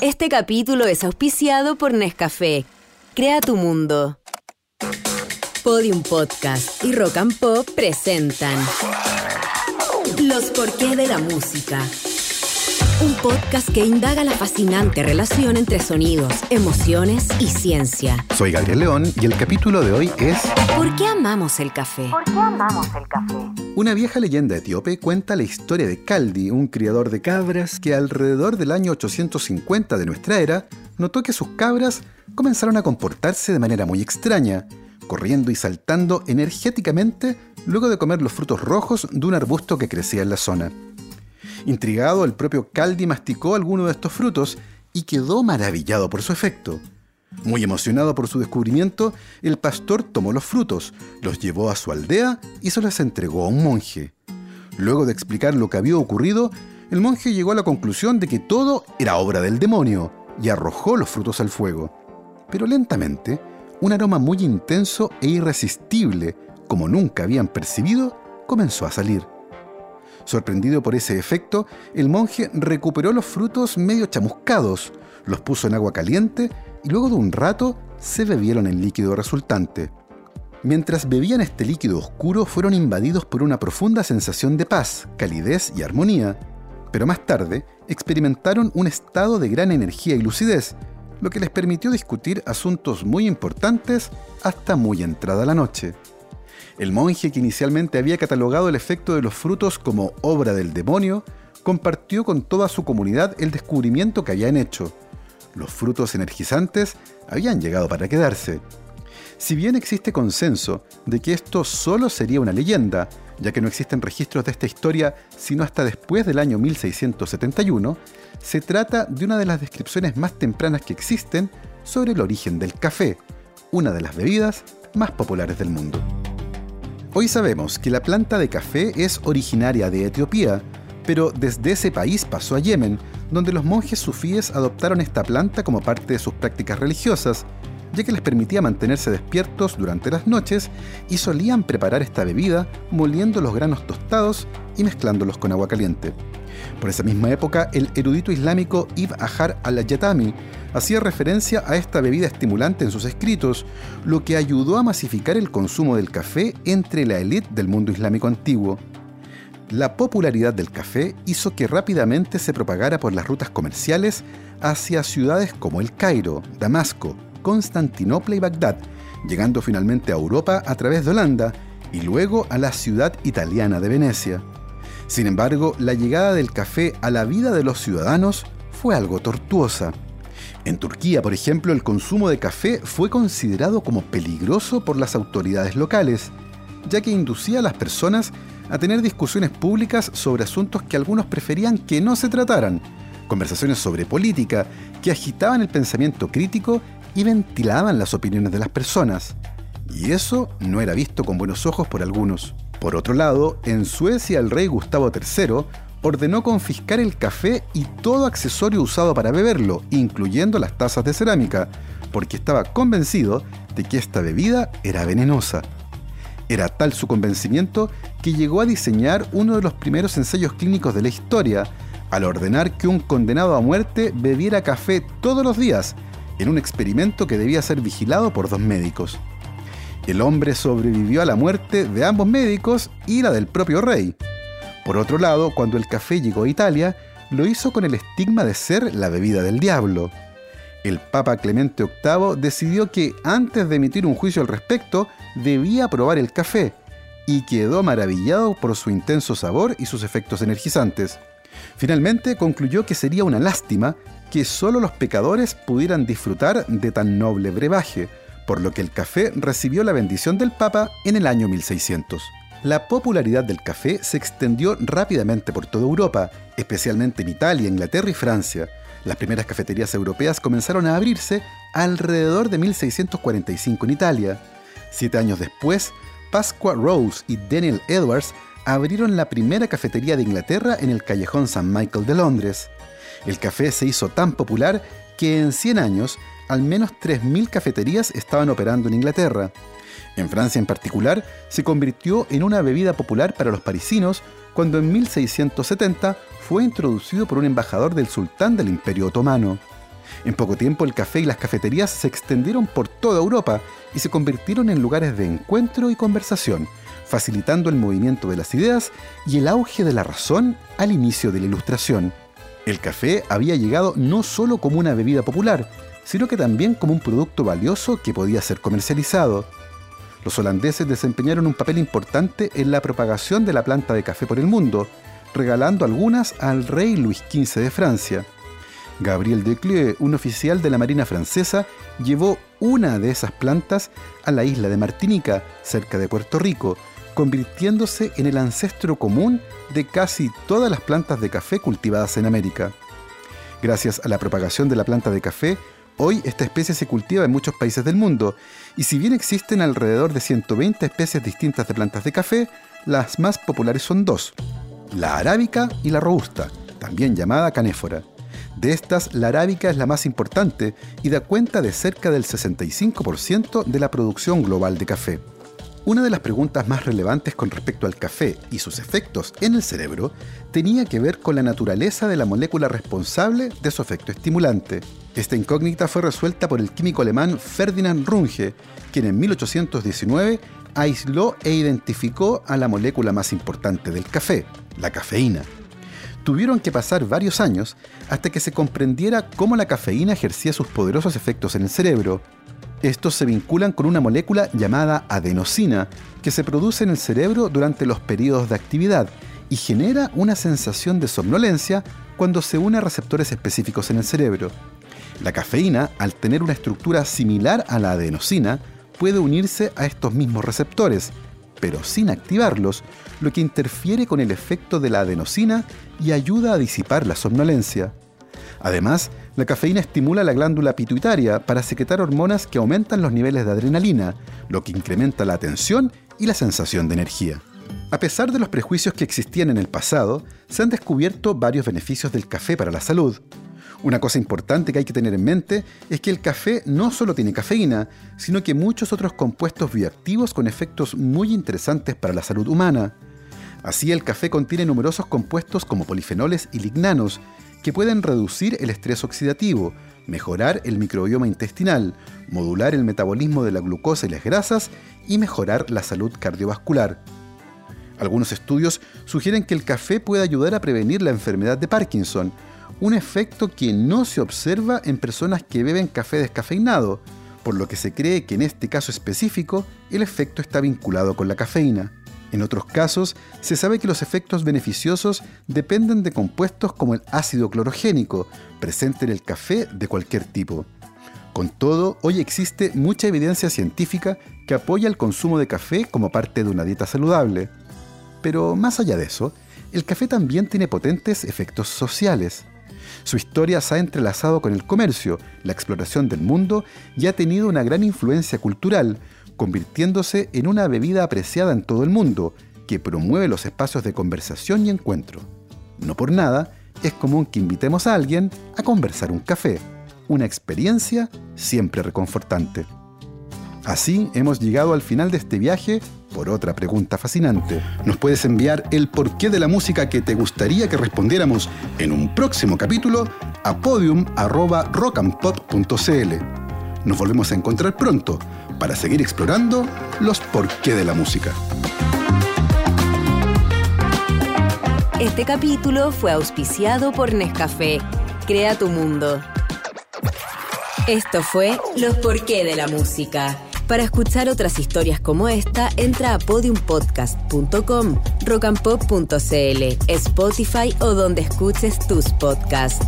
Este capítulo es auspiciado por Nescafé. Crea tu mundo. Podium Podcast y Rock Pop presentan Los porqué de la música. Un podcast que indaga la fascinante relación entre sonidos, emociones y ciencia. Soy Gabriel León y el capítulo de hoy es ¿Por qué amamos el café? ¿Por qué amamos el café? Una vieja leyenda etíope cuenta la historia de Caldi, un criador de cabras que alrededor del año 850 de nuestra era notó que sus cabras comenzaron a comportarse de manera muy extraña, corriendo y saltando energéticamente luego de comer los frutos rojos de un arbusto que crecía en la zona. Intrigado, el propio Caldi masticó alguno de estos frutos y quedó maravillado por su efecto. Muy emocionado por su descubrimiento, el pastor tomó los frutos, los llevó a su aldea y se los entregó a un monje. Luego de explicar lo que había ocurrido, el monje llegó a la conclusión de que todo era obra del demonio y arrojó los frutos al fuego. Pero lentamente, un aroma muy intenso e irresistible, como nunca habían percibido, comenzó a salir. Sorprendido por ese efecto, el monje recuperó los frutos medio chamuscados, los puso en agua caliente y luego de un rato se bebieron el líquido resultante. Mientras bebían este líquido oscuro fueron invadidos por una profunda sensación de paz, calidez y armonía, pero más tarde experimentaron un estado de gran energía y lucidez, lo que les permitió discutir asuntos muy importantes hasta muy entrada la noche. El monje que inicialmente había catalogado el efecto de los frutos como obra del demonio, compartió con toda su comunidad el descubrimiento que habían hecho. Los frutos energizantes habían llegado para quedarse. Si bien existe consenso de que esto solo sería una leyenda, ya que no existen registros de esta historia sino hasta después del año 1671, se trata de una de las descripciones más tempranas que existen sobre el origen del café, una de las bebidas más populares del mundo. Hoy sabemos que la planta de café es originaria de Etiopía, pero desde ese país pasó a Yemen, donde los monjes sufíes adoptaron esta planta como parte de sus prácticas religiosas, ya que les permitía mantenerse despiertos durante las noches y solían preparar esta bebida moliendo los granos tostados y mezclándolos con agua caliente. Por esa misma época, el erudito islámico Ibn Ajar al-Yatami hacía referencia a esta bebida estimulante en sus escritos, lo que ayudó a masificar el consumo del café entre la élite del mundo islámico antiguo. La popularidad del café hizo que rápidamente se propagara por las rutas comerciales hacia ciudades como el Cairo, Damasco, Constantinopla y Bagdad, llegando finalmente a Europa a través de Holanda y luego a la ciudad italiana de Venecia. Sin embargo, la llegada del café a la vida de los ciudadanos fue algo tortuosa. En Turquía, por ejemplo, el consumo de café fue considerado como peligroso por las autoridades locales, ya que inducía a las personas a tener discusiones públicas sobre asuntos que algunos preferían que no se trataran, conversaciones sobre política que agitaban el pensamiento crítico y ventilaban las opiniones de las personas. Y eso no era visto con buenos ojos por algunos. Por otro lado, en Suecia el rey Gustavo III ordenó confiscar el café y todo accesorio usado para beberlo, incluyendo las tazas de cerámica, porque estaba convencido de que esta bebida era venenosa. Era tal su convencimiento que llegó a diseñar uno de los primeros ensayos clínicos de la historia, al ordenar que un condenado a muerte bebiera café todos los días, en un experimento que debía ser vigilado por dos médicos. El hombre sobrevivió a la muerte de ambos médicos y la del propio rey. Por otro lado, cuando el café llegó a Italia, lo hizo con el estigma de ser la bebida del diablo. El Papa Clemente VIII decidió que antes de emitir un juicio al respecto, debía probar el café, y quedó maravillado por su intenso sabor y sus efectos energizantes. Finalmente concluyó que sería una lástima que solo los pecadores pudieran disfrutar de tan noble brebaje, por lo que el café recibió la bendición del Papa en el año 1600. La popularidad del café se extendió rápidamente por toda Europa, especialmente en Italia, Inglaterra y Francia. Las primeras cafeterías europeas comenzaron a abrirse alrededor de 1645 en Italia. Siete años después, Pasqua Rose y Daniel Edwards abrieron la primera cafetería de Inglaterra en el callejón St. Michael de Londres. El café se hizo tan popular que en 100 años al menos 3.000 cafeterías estaban operando en Inglaterra. En Francia en particular, se convirtió en una bebida popular para los parisinos cuando en 1670 fue introducido por un embajador del sultán del Imperio Otomano. En poco tiempo el café y las cafeterías se extendieron por toda Europa y se convirtieron en lugares de encuentro y conversación, facilitando el movimiento de las ideas y el auge de la razón al inicio de la Ilustración. El café había llegado no solo como una bebida popular, sino que también como un producto valioso que podía ser comercializado. Los holandeses desempeñaron un papel importante en la propagación de la planta de café por el mundo, regalando algunas al rey Luis XV de Francia. Gabriel Declieu, un oficial de la Marina francesa, llevó una de esas plantas a la isla de Martinica, cerca de Puerto Rico, convirtiéndose en el ancestro común de casi todas las plantas de café cultivadas en América. Gracias a la propagación de la planta de café, hoy esta especie se cultiva en muchos países del mundo, y si bien existen alrededor de 120 especies distintas de plantas de café, las más populares son dos, la arábica y la robusta, también llamada canéfora. De estas, la arábica es la más importante y da cuenta de cerca del 65% de la producción global de café. Una de las preguntas más relevantes con respecto al café y sus efectos en el cerebro tenía que ver con la naturaleza de la molécula responsable de su efecto estimulante. Esta incógnita fue resuelta por el químico alemán Ferdinand Runge, quien en 1819 aisló e identificó a la molécula más importante del café, la cafeína. Tuvieron que pasar varios años hasta que se comprendiera cómo la cafeína ejercía sus poderosos efectos en el cerebro estos se vinculan con una molécula llamada adenosina, que se produce en el cerebro durante los periodos de actividad y genera una sensación de somnolencia cuando se une a receptores específicos en el cerebro. La cafeína, al tener una estructura similar a la adenosina, puede unirse a estos mismos receptores, pero sin activarlos, lo que interfiere con el efecto de la adenosina y ayuda a disipar la somnolencia. Además, la cafeína estimula la glándula pituitaria para secretar hormonas que aumentan los niveles de adrenalina, lo que incrementa la atención y la sensación de energía. A pesar de los prejuicios que existían en el pasado, se han descubierto varios beneficios del café para la salud. Una cosa importante que hay que tener en mente es que el café no solo tiene cafeína, sino que muchos otros compuestos bioactivos con efectos muy interesantes para la salud humana. Así el café contiene numerosos compuestos como polifenoles y lignanos, que pueden reducir el estrés oxidativo, mejorar el microbioma intestinal, modular el metabolismo de la glucosa y las grasas y mejorar la salud cardiovascular. Algunos estudios sugieren que el café puede ayudar a prevenir la enfermedad de Parkinson, un efecto que no se observa en personas que beben café descafeinado, por lo que se cree que en este caso específico el efecto está vinculado con la cafeína. En otros casos, se sabe que los efectos beneficiosos dependen de compuestos como el ácido clorogénico, presente en el café de cualquier tipo. Con todo, hoy existe mucha evidencia científica que apoya el consumo de café como parte de una dieta saludable. Pero más allá de eso, el café también tiene potentes efectos sociales. Su historia se ha entrelazado con el comercio, la exploración del mundo y ha tenido una gran influencia cultural, convirtiéndose en una bebida apreciada en todo el mundo, que promueve los espacios de conversación y encuentro. No por nada, es común que invitemos a alguien a conversar un café, una experiencia siempre reconfortante. Así hemos llegado al final de este viaje por otra pregunta fascinante. Nos puedes enviar el porqué de la música que te gustaría que respondiéramos en un próximo capítulo a podium.rockandpop.cl. Nos volvemos a encontrar pronto para seguir explorando los porqué de la música. Este capítulo fue auspiciado por Nescafé. Crea tu mundo. Esto fue Los porqué de la música. Para escuchar otras historias como esta, entra a podiumpodcast.com, rockandpop.cl, Spotify o donde escuches tus podcasts.